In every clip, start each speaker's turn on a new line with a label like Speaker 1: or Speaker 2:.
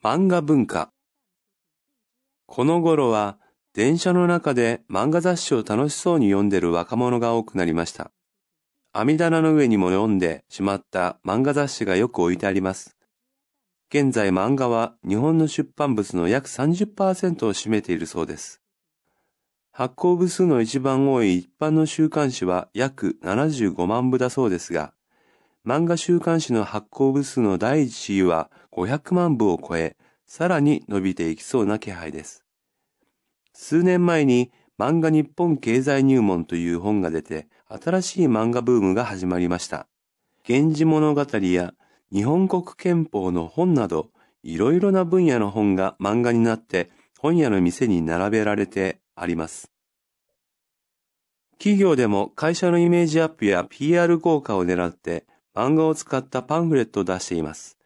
Speaker 1: 漫画文化。この頃は電車の中で漫画雑誌を楽しそうに読んでる若者が多くなりました。網棚の上にも読んでしまった漫画雑誌がよく置いてあります。現在漫画は日本の出版物の約30%を占めているそうです。発行部数の一番多い一般の週刊誌は約75万部だそうですが、漫画週刊誌の発行部数の第一位は500万部を超え、さらに伸びていきそうな気配です。数年前に漫画日本経済入門という本が出て、新しい漫画ブームが始まりました。源氏物語や日本国憲法の本など、いろいろな分野の本が漫画になって本屋の店に並べられてあります。企業でも会社のイメージアップや PR 効果を狙って漫画を使ったパンフレットを出しています。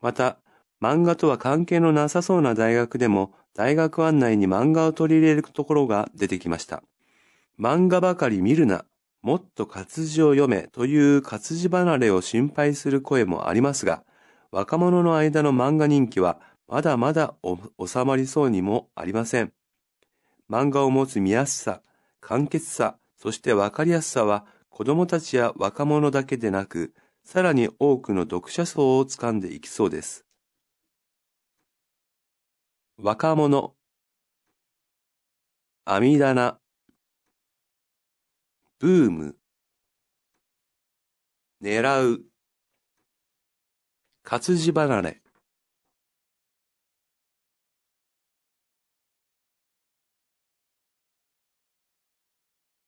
Speaker 1: また、漫画とは関係のなさそうな大学でも大学案内に漫画を取り入れるところが出てきました。漫画ばかり見るな、もっと活字を読めという活字離れを心配する声もありますが、若者の間の漫画人気はまだまだ収まりそうにもありません。漫画を持つ見やすさ、簡潔さ、そしてわかりやすさは子供たちや若者だけでなく、さらに多くの読者層を掴んでいきそうです。若者、網棚、ブーム、狙う、活字離れ。